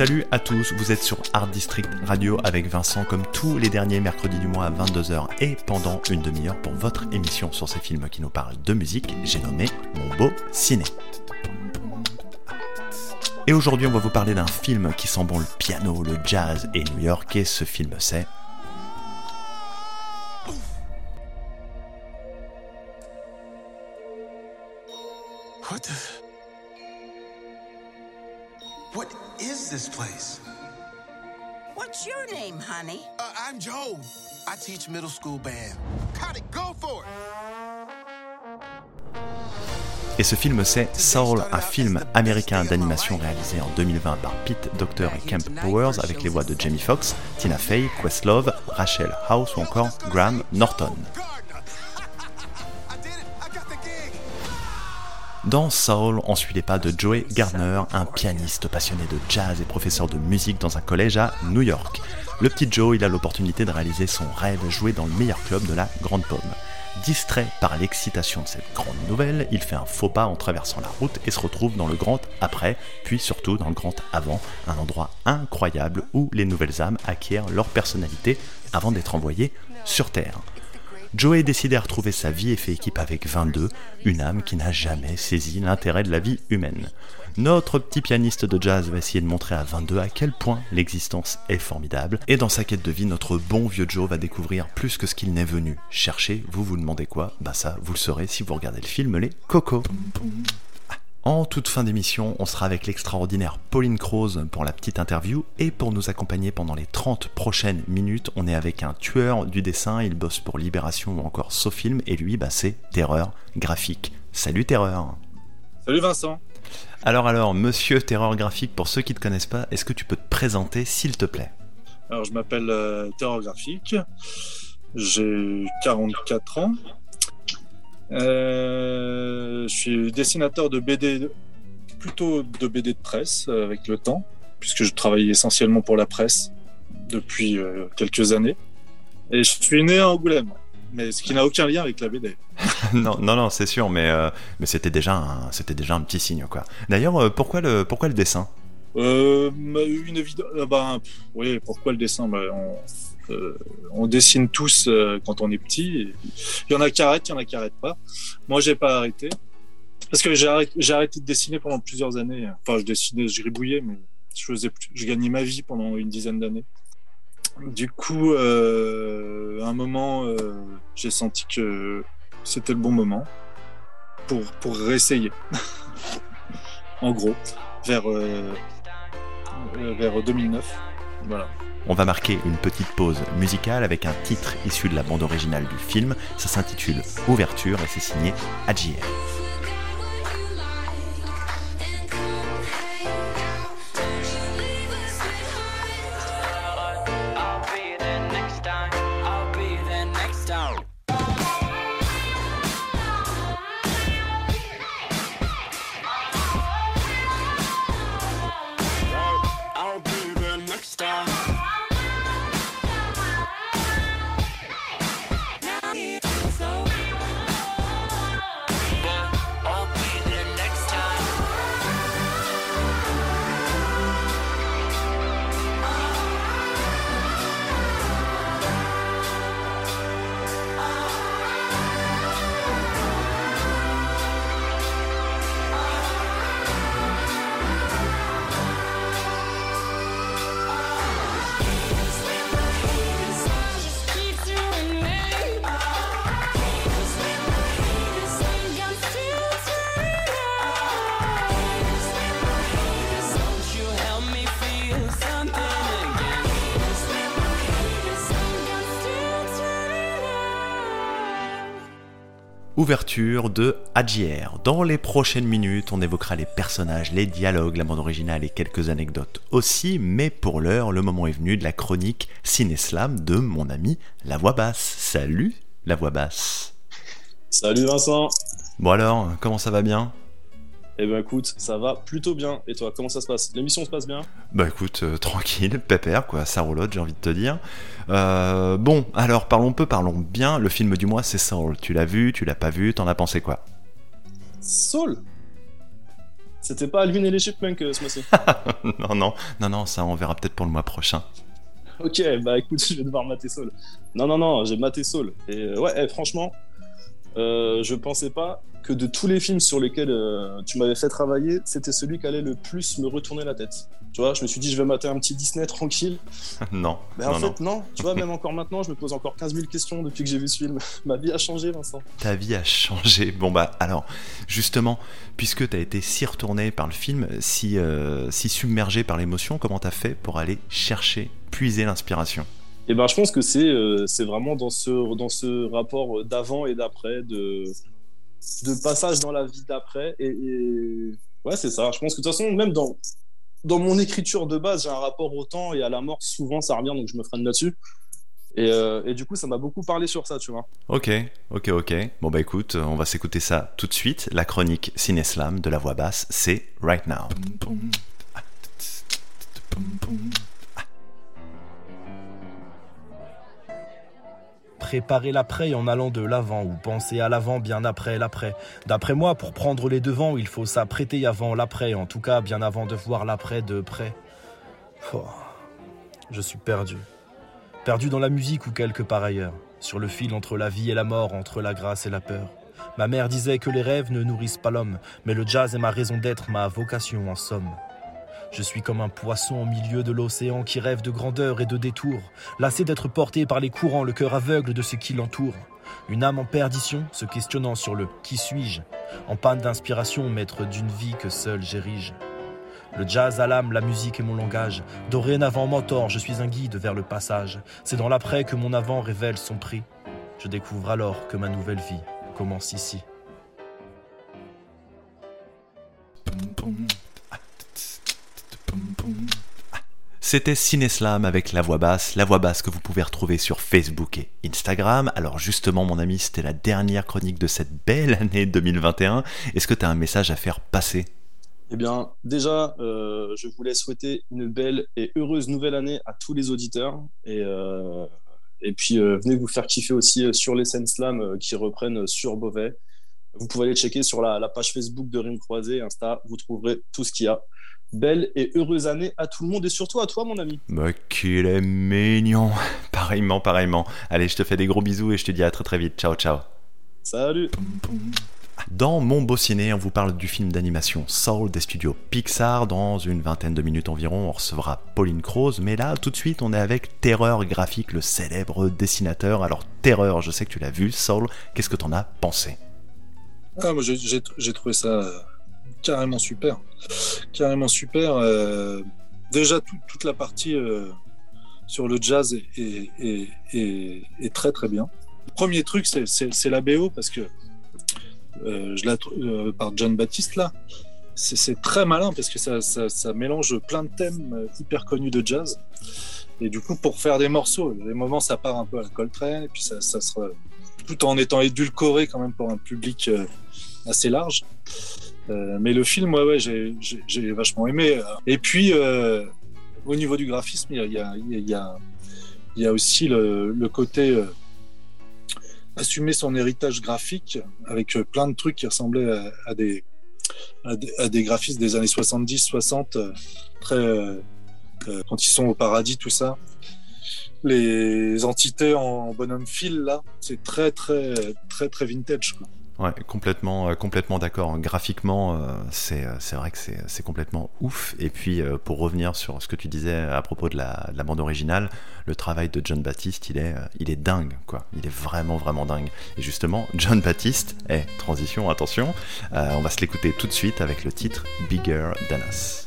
Salut à tous, vous êtes sur Art District Radio avec Vincent comme tous les derniers mercredis du mois à 22h et pendant une demi-heure pour votre émission sur ces films qui nous parlent de musique, j'ai nommé Mon beau ciné. Et aujourd'hui on va vous parler d'un film qui sent bon le piano, le jazz et New York et ce film c'est school band. Got it, go for it? Et ce film c'est Soul, un film américain d'animation réalisé en 2020 par Pete Docter et Kemp Powers avec les voix de Jamie Foxx, Tina Fey, Questlove, Rachel House ou encore Graham Norton. Dans Soul, on suit les pas de Joey Gardner, un pianiste passionné de jazz et professeur de musique dans un collège à New York. Le petit Joe, a l'opportunité de réaliser son rêve, jouer dans le meilleur club de la Grande Pomme. Distrait par l'excitation de cette grande nouvelle, il fait un faux pas en traversant la route et se retrouve dans le grand après, puis surtout dans le grand avant, un endroit incroyable où les nouvelles âmes acquièrent leur personnalité avant d'être envoyées sur Terre. Joey décide à retrouver sa vie et fait équipe avec 22, une âme qui n'a jamais saisi l'intérêt de la vie humaine. Notre petit pianiste de jazz va essayer de montrer à 22 à quel point l'existence est formidable, et dans sa quête de vie, notre bon vieux Joe va découvrir plus que ce qu'il n'est venu chercher. Vous vous demandez quoi? Bah ça, vous le saurez si vous regardez le film Les Cocos. En toute fin d'émission, on sera avec l'extraordinaire Pauline Croze pour la petite interview et pour nous accompagner pendant les 30 prochaines minutes, on est avec un tueur du dessin, il bosse pour Libération ou encore Sofilm et lui, bah, c'est Terreur Graphique. Salut Terreur Salut Vincent. Alors alors, monsieur Terreur Graphique, pour ceux qui ne te connaissent pas, est-ce que tu peux te présenter s'il te plaît? Alors je m'appelle euh, Terror Graphique. J'ai 44 ans. Euh, je suis dessinateur de BD, plutôt de BD de presse euh, avec le temps, puisque je travaille essentiellement pour la presse depuis euh, quelques années. Et je suis né à Angoulême, mais ce qui n'a aucun lien avec la BD. Non, non, non, c'est sûr, mais, euh, mais c'était déjà, c'était déjà un petit signe quoi. D'ailleurs, euh, pourquoi, le, pourquoi le dessin? Euh, bah, une évidence. bah, pff, oui, pourquoi le dessin? Bah, on, euh, on dessine tous quand on est petit. et Il y en a qui arrêtent, il y en a qui arrêtent pas. Moi, j'ai pas arrêté. Parce que j'ai arrêté, de dessiner pendant plusieurs années. Enfin, je dessinais, je gribouillais, mais je, faisais, plus- je gagnais ma vie pendant une dizaine d'années. Du coup, euh, à un moment, euh, j'ai senti que c'était le bon moment pour, pour réessayer. en gros, vers, euh, vers 2009. Voilà. On va marquer une petite pause musicale avec un titre issu de la bande originale du film. Ça s'intitule Ouverture et c'est signé AGR. Ouverture de AGR. Dans les prochaines minutes, on évoquera les personnages, les dialogues, la bande originale et quelques anecdotes aussi, mais pour l'heure, le moment est venu de la chronique Ciné-Slam de mon ami La Voix Basse. Salut La Voix Basse. Salut Vincent Bon alors, comment ça va bien? Eh ben écoute, ça va plutôt bien. Et toi, comment ça se passe? L'émission se passe bien? Bah écoute, euh, tranquille, pépère, quoi, ça roulotte, j'ai envie de te dire. Euh, bon, alors parlons peu, parlons bien. Le film du mois, c'est Soul. Tu l'as vu, tu l'as pas vu, t'en as pensé quoi? Soul C'était pas Alvin et les Chipmunks euh, ce mois-ci? non, non, non, non, ça on verra peut-être pour le mois prochain. ok, bah écoute, je vais devoir mater Soul. Non, non, non, j'ai maté Soul. Et euh, ouais, eh, franchement, euh, je pensais pas que de tous les films sur lesquels euh, tu m'avais fait travailler, c'était celui qui allait le plus me retourner la tête. Tu vois, je me suis dit, je vais mater un petit Disney tranquille. non, Mais en fait, non. Tu vois, même encore maintenant, je me pose encore 15 000 questions depuis que j'ai vu ce film. Ma vie a changé, Vincent. Ta vie a changé. Bon bah alors, justement, puisque t'as été si retourné par le film, si, euh, si submergé par l'émotion, comment t'as fait pour aller chercher, puiser l'inspiration? Et ben, je pense que c'est euh, vraiment dans ce, dans ce rapport d'avant et d'après, de, de passage dans la vie d'après. Et, ouais, c'est ça. Je pense que de toute façon, même dans, dans mon écriture de base, j'ai un rapport au temps et à la mort. Souvent, ça revient, donc je me freine là-dessus. Et, euh, et du coup, ça m'a beaucoup parlé sur ça, tu vois. Ok, ok, ok. Bon bah écoute, on va s'écouter ça tout de suite. La chronique Cineslam de la voix basse, c'est Right Now. Préparer l'après en allant de l'avant ou penser à l'avant bien après l'après. D'après moi, pour prendre les devants, il faut s'apprêter avant l'après, en tout cas bien avant de voir l'après de près. Je suis perdu. Perdu dans la musique ou quelque part ailleurs, sur le fil entre la vie et la mort, entre la grâce et la peur. Ma mère disait que les rêves ne nourrissent pas l'homme, mais le jazz est ma raison d'être, ma vocation en somme. Je suis comme un poisson au milieu de l'océan qui rêve de grandeur et de détours, lassé d'être porté par les courants, le cœur aveugle de ce qui l'entoure. Une âme en perdition, se questionnant sur le qui suis-je, en panne d'inspiration, maître d'une vie que seul j'érige. Le jazz à l'âme, la musique est mon langage. Dorénavant mentor, je suis un guide vers le passage. C'est dans l'après que mon avant révèle son prix. Je découvre alors que ma nouvelle vie commence ici. C'était Cineslam avec la voix basse, la voix basse que vous pouvez retrouver sur Facebook et Instagram. Alors justement mon ami, c'était la dernière chronique de cette belle année 2021. Est-ce que tu as un message à faire passer? Eh bien, déjà, euh, je voulais souhaiter une belle et heureuse nouvelle année à tous les auditeurs. Et, euh, puis, euh, venez vous faire kiffer aussi sur les scènes slam qui reprennent sur Beauvais. Vous pouvez aller checker sur la, la page Facebook de Rime Croisé, Insta, vous trouverez tout ce qu'il y a. Belle et heureuse année à tout le monde et surtout à toi, mon ami. Bah qu'il est mignon Pareillement, pareillement. Allez, je te fais des gros bisous et je te dis à très très vite. Ciao, ciao Salut Dans Mon Beau Ciné, on vous parle du film d'animation Soul des studios Pixar. Dans une vingtaine de minutes environ, on recevra Pauline Croze. Mais là, tout de suite, on est avec Terreur Graphique, le célèbre dessinateur. Alors, Terreur, je sais que tu l'as vu. Soul, qu'est-ce que t'en as pensé? Ah, moi, j'ai- trouvé ça euh, carrément super. Carrément super. euh, déjà, tout- toute la partie euh, sur le jazz est, très très bien. Le premier truc, c'est- la BO parce que euh, je la trou- euh, par John Baptiste là. C'est très malin parce que ça, mélange plein de thèmes hyper connus de jazz. Et du coup, pour faire des morceaux, des moments, ça part un peu à la Coltrane, et puis ça, ça se re- tout en étant édulcoré quand même pour un public assez large. Euh, mais le film, ouais, ouais, j'ai- vachement aimé. Et puis, euh, au niveau du graphisme, il y a, aussi le, côté euh, assumer son héritage graphique avec euh, plein de trucs qui ressemblaient à, des, à, des, à des années 70-60, euh, très, euh, euh, quand ils sont au paradis, tout ça. Les entités en bonhomme fil, là, c'est très, très, très, très vintage. Ouais, complètement, euh, complètement d'accord. Graphiquement, euh, c'est euh, c'est vrai que c'est complètement ouf. Et puis, pour revenir sur ce que tu disais à propos de la, de la bande originale, le travail de John Baptiste, il est, dingue, quoi. Il est vraiment, vraiment dingue. Et justement, John Baptiste, eh, transition, attention, on va se l'écouter tout de suite avec le titre Bigger Than Us.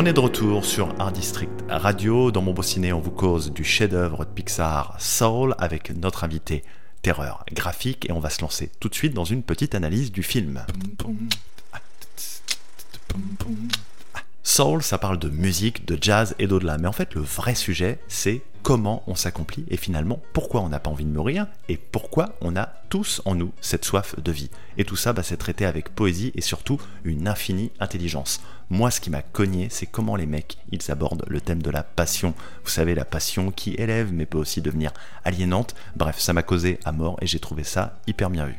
On est de retour sur Art District Radio. Dans mon beau ciné, on vous cause du chef-d'œuvre de Pixar Soul avec notre invité Terreur graphique et on va se lancer tout de suite dans une petite analyse du film. Soul, ça parle de musique, de jazz et d'au-delà. Mais en fait, le vrai sujet, c'est comment on s'accomplit et finalement pourquoi on n'a pas envie de mourir et pourquoi on a tous en nous cette soif de vie. Et tout ça, bah, c'est traité avec poésie et surtout une infinie intelligence. Moi, ce qui m'a cogné, c'est comment les mecs, ils abordent le thème de la passion. Vous savez, la passion qui élève mais peut aussi devenir aliénante. Bref, ça m'a causé à mort et j'ai trouvé ça hyper bien vu.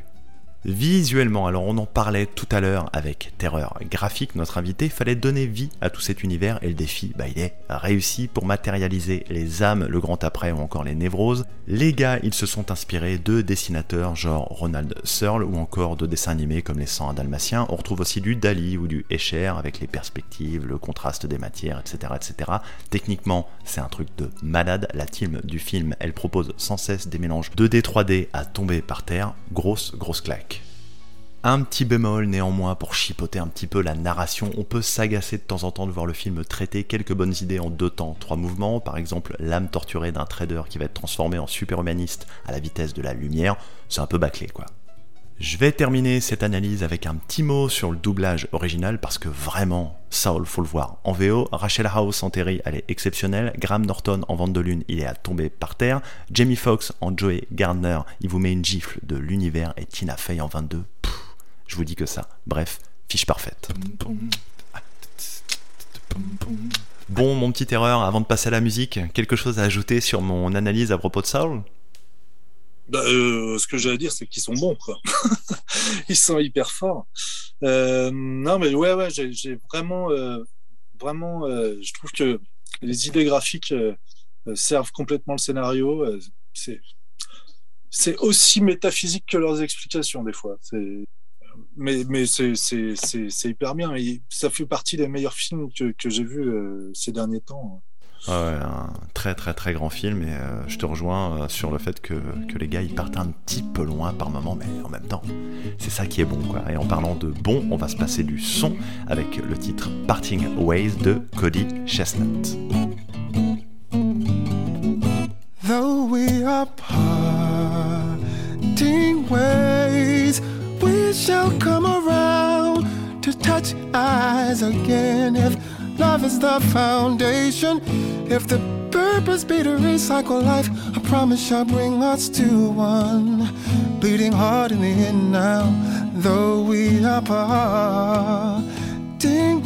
Visuellement, alors on en parlait tout à l'heure avec Terreur Graphique, notre invité, fallait donner vie à tout cet univers et le défi, bah, il est réussi pour matérialiser les âmes, le grand après ou encore les névroses. Les gars, ils se sont inspirés de dessinateurs genre Ronald Searle ou encore de dessins animés comme les 101 Dalmatiens. On retrouve aussi du Dali ou du Escher avec les perspectives, le contraste des matières, etc. etc. Techniquement, c'est un truc de malade. La team du film, elle propose sans cesse des mélanges 2D, 3D à tomber par terre. Grosse, grosse claque. Un petit bémol néanmoins pour chipoter un petit peu la narration, on peut s'agacer de temps en temps de voir le film traiter quelques bonnes idées en deux temps, trois mouvements, par exemple l'âme torturée d'un trader qui va être transformé en superhumaniste à la vitesse de la lumière, c'est un peu bâclé quoi. Je vais terminer cette analyse avec un petit mot sur le doublage original parce que vraiment, Saul, faut le voir en VO. Rachel House en Terry, elle est exceptionnelle. Graham Norton en Vente de Lune, il est à tomber par terre. Jamie Foxx en Joey Gardner, il vous met une gifle de l'univers. Et Tina Fey en 22, pff, je vous dis que ça. Bref, fiche parfaite. Bon, mon petit erreur, avant de passer à la musique, quelque chose à ajouter sur mon analyse à propos de Saul? Bah, euh, ce que à dire, c'est qu'ils sont bons. Ils sont hyper forts. Euh, non, mais ouais, ouais, j'ai vraiment, euh, vraiment, je trouve que les idées graphiques servent complètement le scénario. C'est, aussi métaphysique que leurs explications des fois. Mais, mais c'est, c'est, c'est, c'est hyper bien. Et ça fait partie des meilleurs films que, que j'ai vus euh, ces derniers temps. Ouais, un très très très grand film et euh, je te rejoins euh, sur le fait que, que les gars ils partent un petit peu loin par moment mais en même temps c'est ça qui est bon quoi. Et en parlant de bon, on va se passer du son avec le titre Parting Ways de Cody Chestnut. Though we are shall come around to touch eyes again. If love is the foundation, if the purpose be to recycle life, I promise shall bring us to one. Bleeding heart in the end now, though we are parting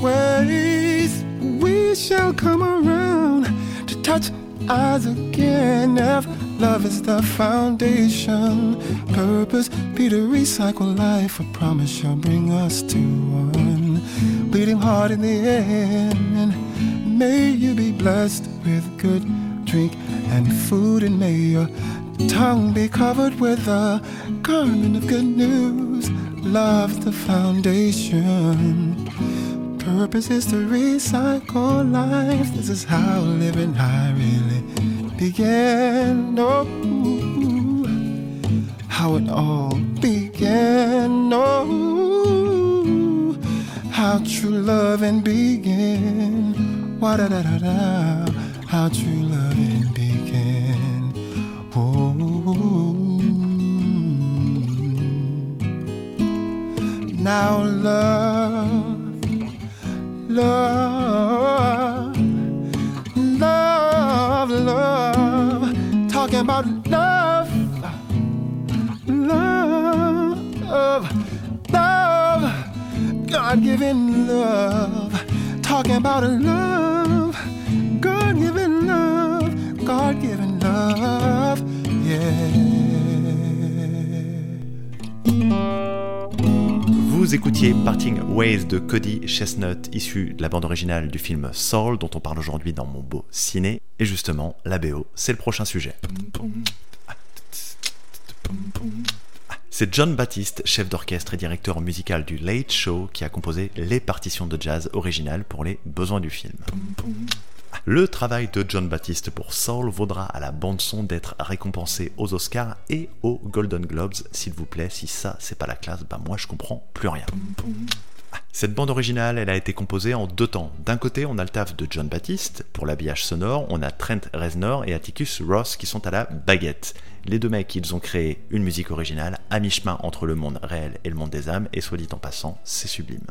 ways, we shall come around to touch eyes again. If love is the foundation, purpose be to recycle life. A promise shall bring us to one. Bleeding heart in the end. May you be blessed with good drink and food, and may your tongue be covered with a garment of good news. Love's the foundation. Purpose is to recycle life. This is how living high really began. Oh, how it all began. Oh, how true loving began. Wa da da da da. How true loving began. Oh. Now love, love, Talking about love, love, love. God given love. Talking about love, God given love, God given love. Vous écoutiez Parting Ways de Cody Chestnut, issu de la bande originale du film Soul, dont on parle aujourd'hui dans mon beau ciné. Et justement, la BO, c'est le prochain sujet. C'est John Baptiste, chef d'orchestre et directeur musical du Late Show, qui a composé les partitions de jazz originales pour les besoins du film. Le travail de John Baptiste pour Soul vaudra à la bande-son d'être récompensé aux Oscars et aux Golden Globes, s'il vous plaît. Si ça, c'est pas la classe, bah moi je comprends plus rien. Cette bande originale, elle a été composée en deux temps. D'un côté, on a le taf de John Baptiste pour l'habillage sonore, on a Trent Reznor et Atticus Ross qui sont à la baguette. Les deux mecs, ils ont créé une musique originale à mi-chemin entre le monde réel et le monde des âmes, et soit dit en passant, c'est sublime.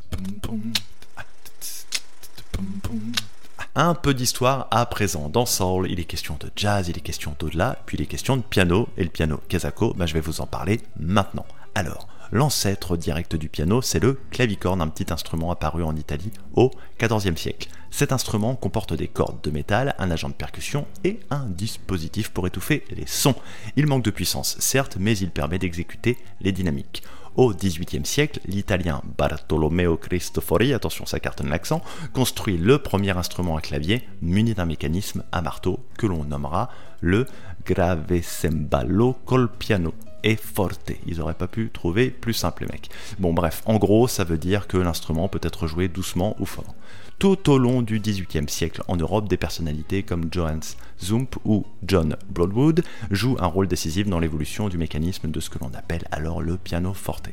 Un peu d'histoire à présent. Dans Soul, il est question de jazz, il est question d'au-delà, puis il est question de piano, et le piano Kazako, ben je vais vous en parler maintenant. Alors, l'ancêtre direct du piano, c'est le clavicorne, un petit instrument apparu en Italie au XIVe siècle. Cet instrument comporte des cordes de métal, un agent de percussion et un dispositif pour étouffer les sons. Il manque de puissance, certes, mais il permet d'exécuter les dynamiques. Au XVIIIe siècle, l'italien Bartolomeo Cristofori, attention ça cartonne l'accent, construit le premier instrument à clavier muni d'un mécanisme à marteau que l'on nommera le gravesembalo col piano et forte. Ils auraient pas pu trouver plus simple, les. Bon, bref, en gros, ça veut dire que l'instrument peut être joué doucement ou fort. Tout au long du XVIIIe siècle, en Europe, des personnalités comme Johannes Zump ou John Broadwood jouent un rôle décisif dans l'évolution du mécanisme de ce que l'on appelle alors le piano forte.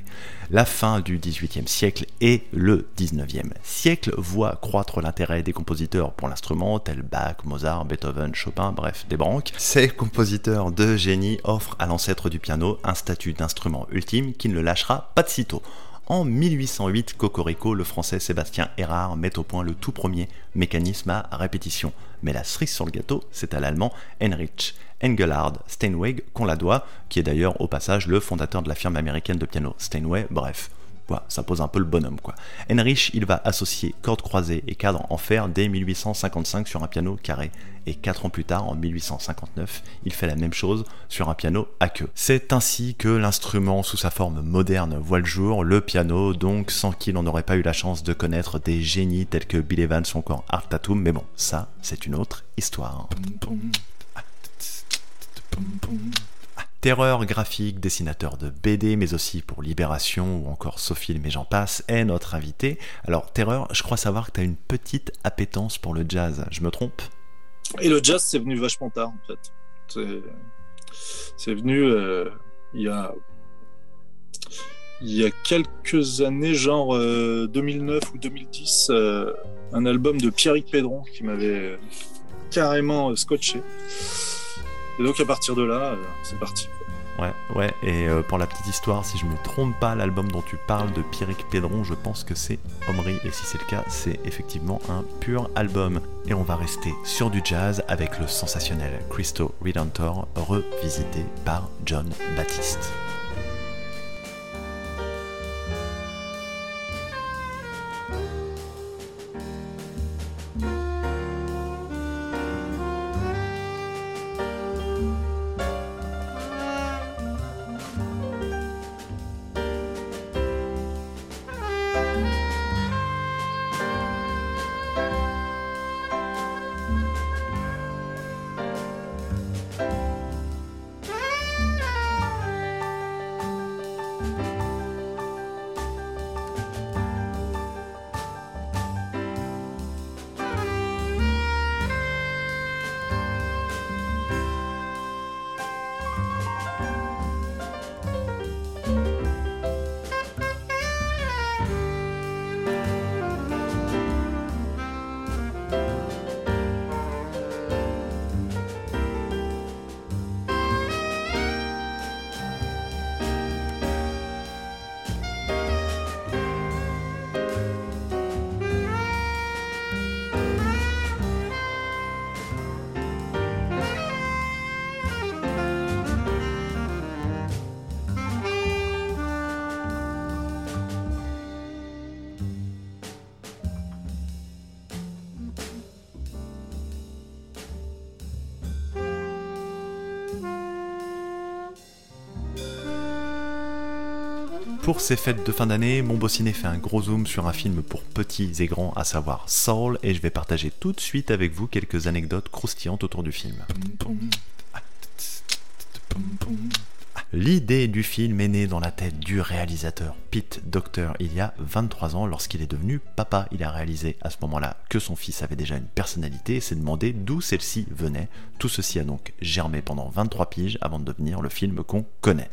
La fin du XVIIIe siècle et le XIXe siècle voient croître l'intérêt des compositeurs pour l'instrument, tels Bach, Mozart, Beethoven, Chopin, bref, des branques. Ces compositeurs de génie offrent à l'ancêtre du piano un statut d'instrument ultime qui ne le lâchera pas de sitôt. En 1808, Cocorico, le français Sébastien Erard met au point le tout premier mécanisme à répétition. Mais la cerise sur le gâteau, c'est à l'allemand Heinrich Engelhard Steinweg qu'on la doit, qui est d'ailleurs au passage le fondateur de la firme américaine de piano Steinway, bref. Ça pose un peu le bonhomme quoi. Heinrich, il va associer cordes croisées et cadres en fer dès 1855 sur un piano carré. Et 4 ans plus tard, en 1859, il fait la même chose sur un piano à queue. C'est ainsi que l'instrument sous sa forme moderne voit le jour, le piano, donc sans qui l'on n'aurait pas eu la chance de connaître des génies tels que Bill Evans ou encore Art Tatum, mais bon, ça, c'est une autre histoire. Terreur graphique, dessinateur de BD, mais aussi pour Libération ou encore Sophie, mais j'en passe, est notre invité. Alors, Terreur, je crois savoir que tu as une petite appétence pour le jazz, je me trompe? Et le jazz, c'est venu vachement tard, en fait. C'est, venu euh, il y a il y a quelques années, genre euh, 2009 ou 2010, euh, un album de Pierrick Pédron qui m'avait carrément euh, scotché. Et donc à partir de là, euh, c'est parti. Ouais, ouais, et euh, pour la petite histoire, si je me trompe pas, l'album dont tu parles de Pierrick Pédron, je pense que c'est Omri, et si c'est le cas, c'est effectivement un pur album. Et on va rester sur du jazz avec le sensationnel Christo Redentor, revisité par John Baptiste. Pour ces fêtes de fin d'année, mon Bossiné fait un gros zoom sur un film pour petits et grands, à savoir Soul, et je vais partager tout de suite avec vous quelques anecdotes croustillantes autour du film. L'idée du film est née dans la tête du réalisateur Pete Docter il y a 23 ans lorsqu'il est devenu papa. Il a réalisé à ce moment-là que son fils avait déjà une personnalité et s'est demandé d'où celle-ci venait. Tout ceci a donc germé pendant 23 piges avant de devenir le film qu'on connaît.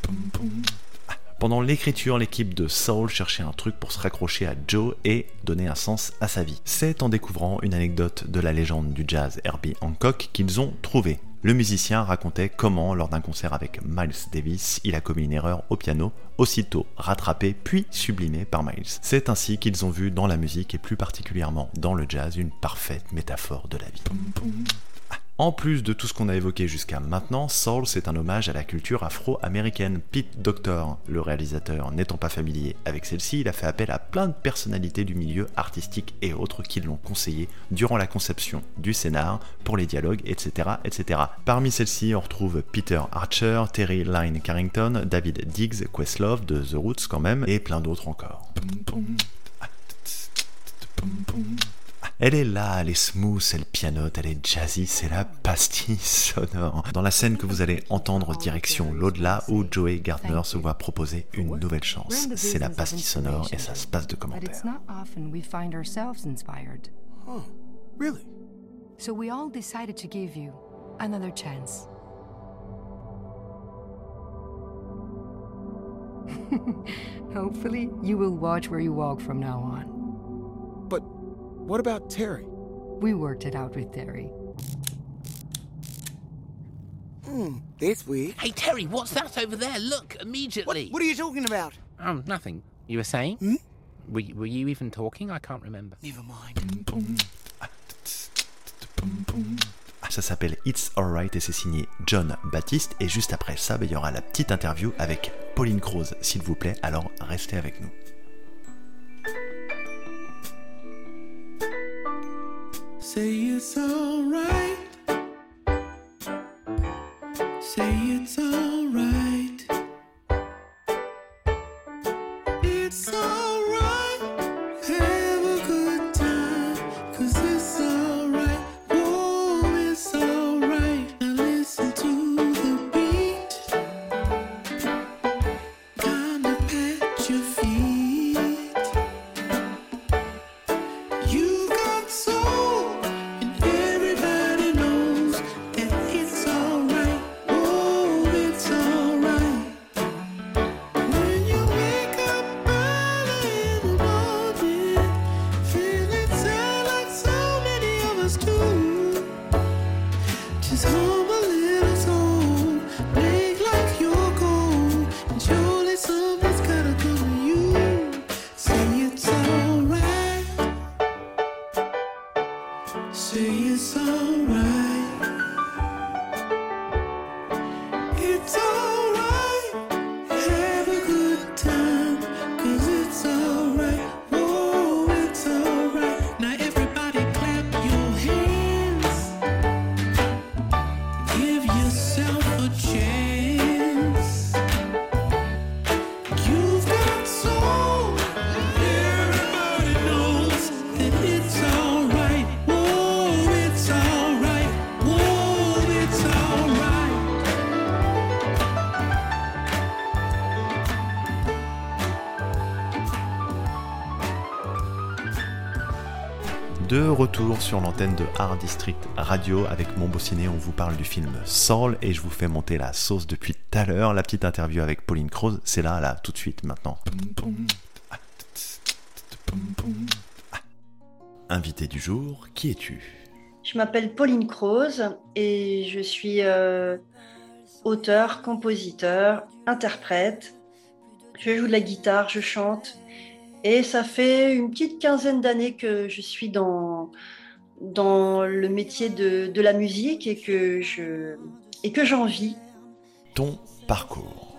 Pendant l'écriture, l'équipe de Soul cherchait un truc pour se raccrocher à Joe et donner un sens à sa vie. C'est en découvrant une anecdote de la légende du jazz Herbie Hancock qu'ils ont trouvé. Le musicien racontait comment, lors d'un concert avec Miles Davis, il a commis une erreur au piano, aussitôt rattrapé puis sublimé par Miles. C'est ainsi qu'ils ont vu dans la musique et plus particulièrement dans le jazz une parfaite métaphore de la vie. En plus de tout ce qu'on a évoqué jusqu'à maintenant, Soul c'est un hommage à la culture afro-américaine. Pete Doctor, le réalisateur, n'étant pas familier avec celle-ci, il a fait appel à plein de personnalités du milieu artistique et autres qui l'ont conseillé durant la conception du scénar, pour les dialogues, etc. etc. Parmi celles-ci, on retrouve Peter Archer, Terry Lyne Carrington, David Diggs, Questlove de The Roots quand même, et plein d'autres encore. Elle est là, elle est smooth, elle pianote, elle est jazzy, c'est la pastille sonore. Dans la scène que vous allez entendre direction l'au-delà où Joey Gardner se voit proposer une nouvelle chance. C'est la pastille sonore et ça se passe de But commentaires. it's not often we find ourselves inspired. Oh, really? So we all decided to give you another chance. Hopefully, you will watch where you walk from now on. What about Terry? We worked it out with Terry. Hmm, that's weird. Hey, Terry, what's that over there? Look, What, immediately. what are you talking about? Oh, nothing. You were saying? Hmm? Were, were you even talking? I can't remember. Never mind. Ça s'appelle It's Alright et c'est signé John Baptiste. Et juste après ça, bah, il y aura la petite interview avec Pauline Croze, s'il vous plaît. Alors restez avec nous. It's alright. Say it's alright. It's alright. Sur l'antenne de Art District Radio avec mon beau on vous parle du film Soul et je vous fais monter la sauce depuis tout à l'heure. La petite interview avec Pauline Croze, c'est là, là, tout de suite, maintenant. Invité du jour, qui es-tu? Je m'appelle Pauline Croze et je suis euh, auteur, compositeur, interprète. Je joue de la guitare, je chante. Et ça fait une petite quinzaine d'années que je suis dans, dans le métier de, de la musique et que je et que j'en vis. Ton parcours.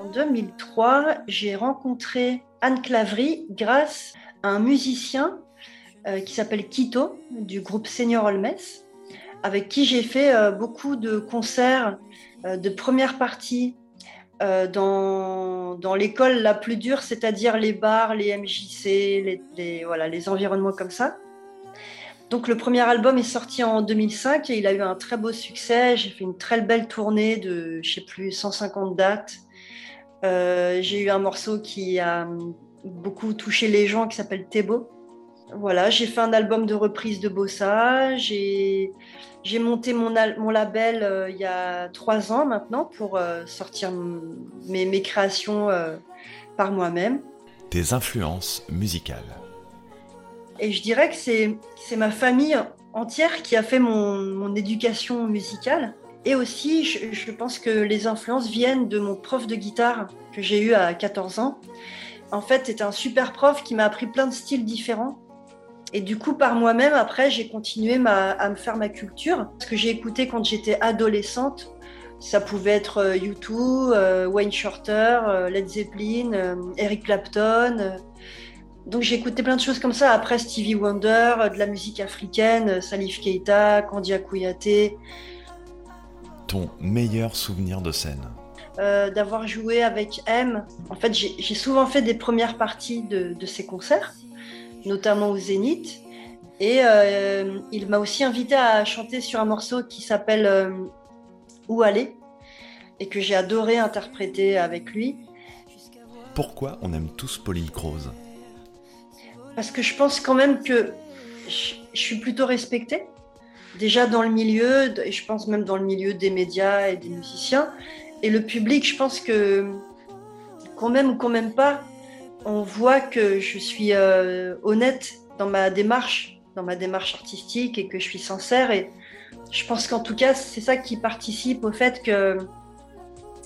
En 2003, j'ai rencontré Anne Clavry grâce à un musicien euh, qui s'appelle Quito du groupe Senior Olmes, avec qui j'ai fait euh, beaucoup de concerts euh, de première partie euh, dans, l'école la plus dure, c'est-à-dire les bars, les MJC, les, voilà, les environnements comme ça. Donc le premier album est sorti en 2005 et il a eu un très beau succès. J'ai fait une très belle tournée de, je sais plus, 150 dates. Euh, j'ai eu un morceau qui a beaucoup touché les gens qui s'appelle Tebo. Voilà, j'ai fait un album de reprise de bossa. J'ai j'ai monté mon, label euh, il y a trois ans maintenant pour euh, sortir mes, mes créations euh, par moi-même. Tes influences musicales. Et je dirais que c'est c'est ma famille entière qui a fait mon, mon éducation musicale. Et aussi, je, je pense que les influences viennent de mon prof de guitare que j'ai eu à 14 ans. En fait, c'était un super prof qui m'a appris plein de styles différents. Et du coup, par moi-même, après, j'ai continué ma- à me faire ma culture. Ce que j'ai écouté quand j'étais adolescente, ça pouvait être euh, U2, euh, Wayne Shorter, euh, Led Zeppelin, euh, Eric Clapton. euh. Donc j'ai écouté plein de choses comme ça. Après Stevie Wonder, euh, de la musique africaine, euh, Salif Keita, Kandia Kouyaté, Ton meilleur souvenir de scène? euh, d'avoir joué avec M. En fait, j'ai souvent fait des premières parties de, de ses concerts, notamment au Zénith. Et euh, il m'a aussi invité à chanter sur un morceau qui s'appelle euh, Où aller? Et que j'ai adoré interpréter avec lui. Pourquoi on aime tous Pauline Croze? Parce que je pense quand même que je, je suis plutôt respectée. Déjà dans le milieu, et je pense même dans le milieu des médias et des musiciens. Et le public, je pense que qu'on m'aime ou qu'on m'aime pas, on voit que je suis euh, honnête dans ma démarche, dans ma démarche artistique et que je suis sincère. Et je pense qu'en tout cas, c'est ça qui participe au fait que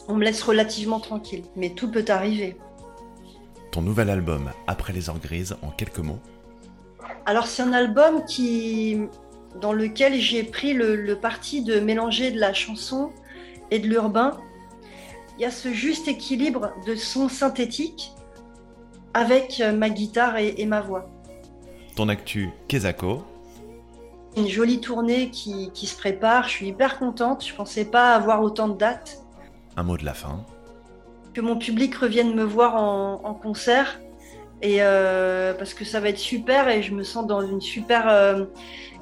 on me laisse relativement tranquille. Mais tout peut arriver. Ton nouvel album, Après les heures grises, en quelques mots? Alors c'est un album qui, dans lequel j'ai pris le, le parti de mélanger de la chanson et de l'urbain. Il y a ce juste équilibre de sons synthétiques avec euh, ma guitare et, et ma voix. Ton actu, Kezako. Une jolie tournée qui, qui se prépare, je suis hyper contente, je pensais pas avoir autant de dates. Un mot de la fin. Que mon public revienne me voir en, en concert, et euh, parce que ça va être super et je me sens dans une super euh,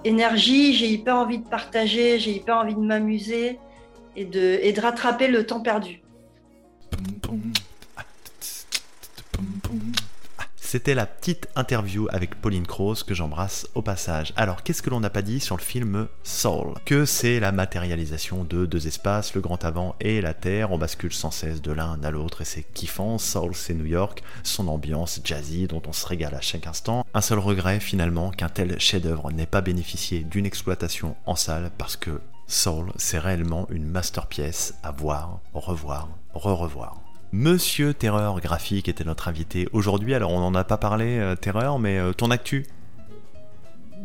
énergie, j'ai hyper envie de partager, j'ai hyper envie de m'amuser et de, et de rattraper le temps perdu. C'était la petite interview avec Pauline Croze que j'embrasse au passage. Alors, qu'est-ce que l'on n'a pas dit sur le film Soul? Que c'est la matérialisation de deux espaces, le grand avant et la terre. On bascule sans cesse de l'un à l'autre et c'est kiffant. Soul, c'est New York, son ambiance jazzy dont on se régale à chaque instant. Un seul regret finalement qu'un tel chef-d'œuvre n'ait pas bénéficié d'une exploitation en salle parce que Soul, c'est réellement une masterpiece à voir, revoir, re-revoir. Monsieur Terreur Graphique était notre invité aujourd'hui. Alors, on n'en a pas parlé, euh, Terreur, mais euh, ton actu?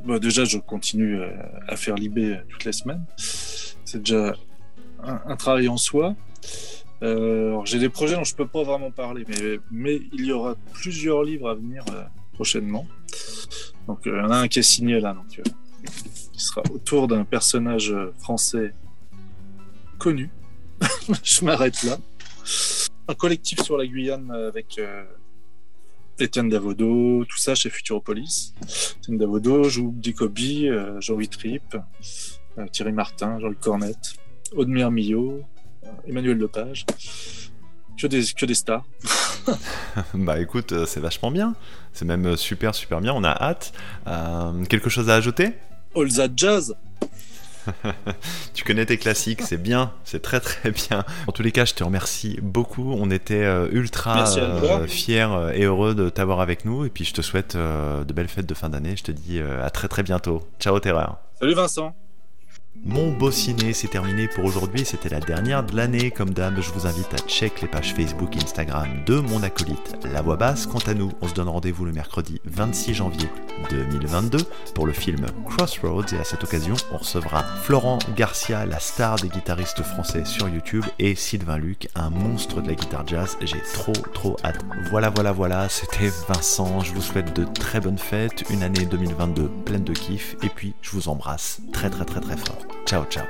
Bah, déjà, je continue euh, à faire euh, toutes les semaines. C'est déjà un, travail en soi. J'ai des projets dont je peux pas vraiment parler, mais, il y aura plusieurs livres à venir prochainement. Donc, il y en a un qui est signé là, donc, qui sera autour d'un personnage français connu. je m'arrête là. Un collectif sur la Guyane avec euh, Étienne Davodo, tout ça chez Futuropolis. Étienne Davodo, joue Dicobi, euh, Jean-Louis Tripp, euh, Thierry Martin, Jean-Luc Cornette, Audemire Millot, euh, Emmanuel Lepage. Que des, que des stars. Bah écoute, euh, c'est vachement bien. C'est même super, super bien. On a hâte. Euh, quelque chose à ajouter? All That Jazz. tu connais tes classiques, c'est bien, c'est très très bien. En tous les cas, je te remercie beaucoup. On était euh, ultra euh, fiers euh, et heureux de t'avoir avec nous. Et puis je te souhaite euh, de belles fêtes de fin d'année. Je te dis euh, à très très bientôt. Ciao Terreur. Salut Vincent. Mon beau ciné, c'est terminé pour aujourd'hui. C'était la dernière de l'année. Comme d'hab, je vous invite à check les pages Facebook et Instagram de mon acolyte La Voix Basse. Quant à nous, on se donne rendez-vous le mercredi 26 janvier 2022 pour le film Crossroads. Et à cette occasion, on recevra Florent Garcia, la star des guitaristes français sur YouTube, et Sylvain Luc, un monstre de la guitare jazz. J'ai trop trop hâte. Voilà, voilà, voilà. C'était Vincent. Je vous souhaite de très bonnes fêtes, une année 2022 pleine de kiff. Et puis, je vous embrasse très très très très fort. Ciao, ciao.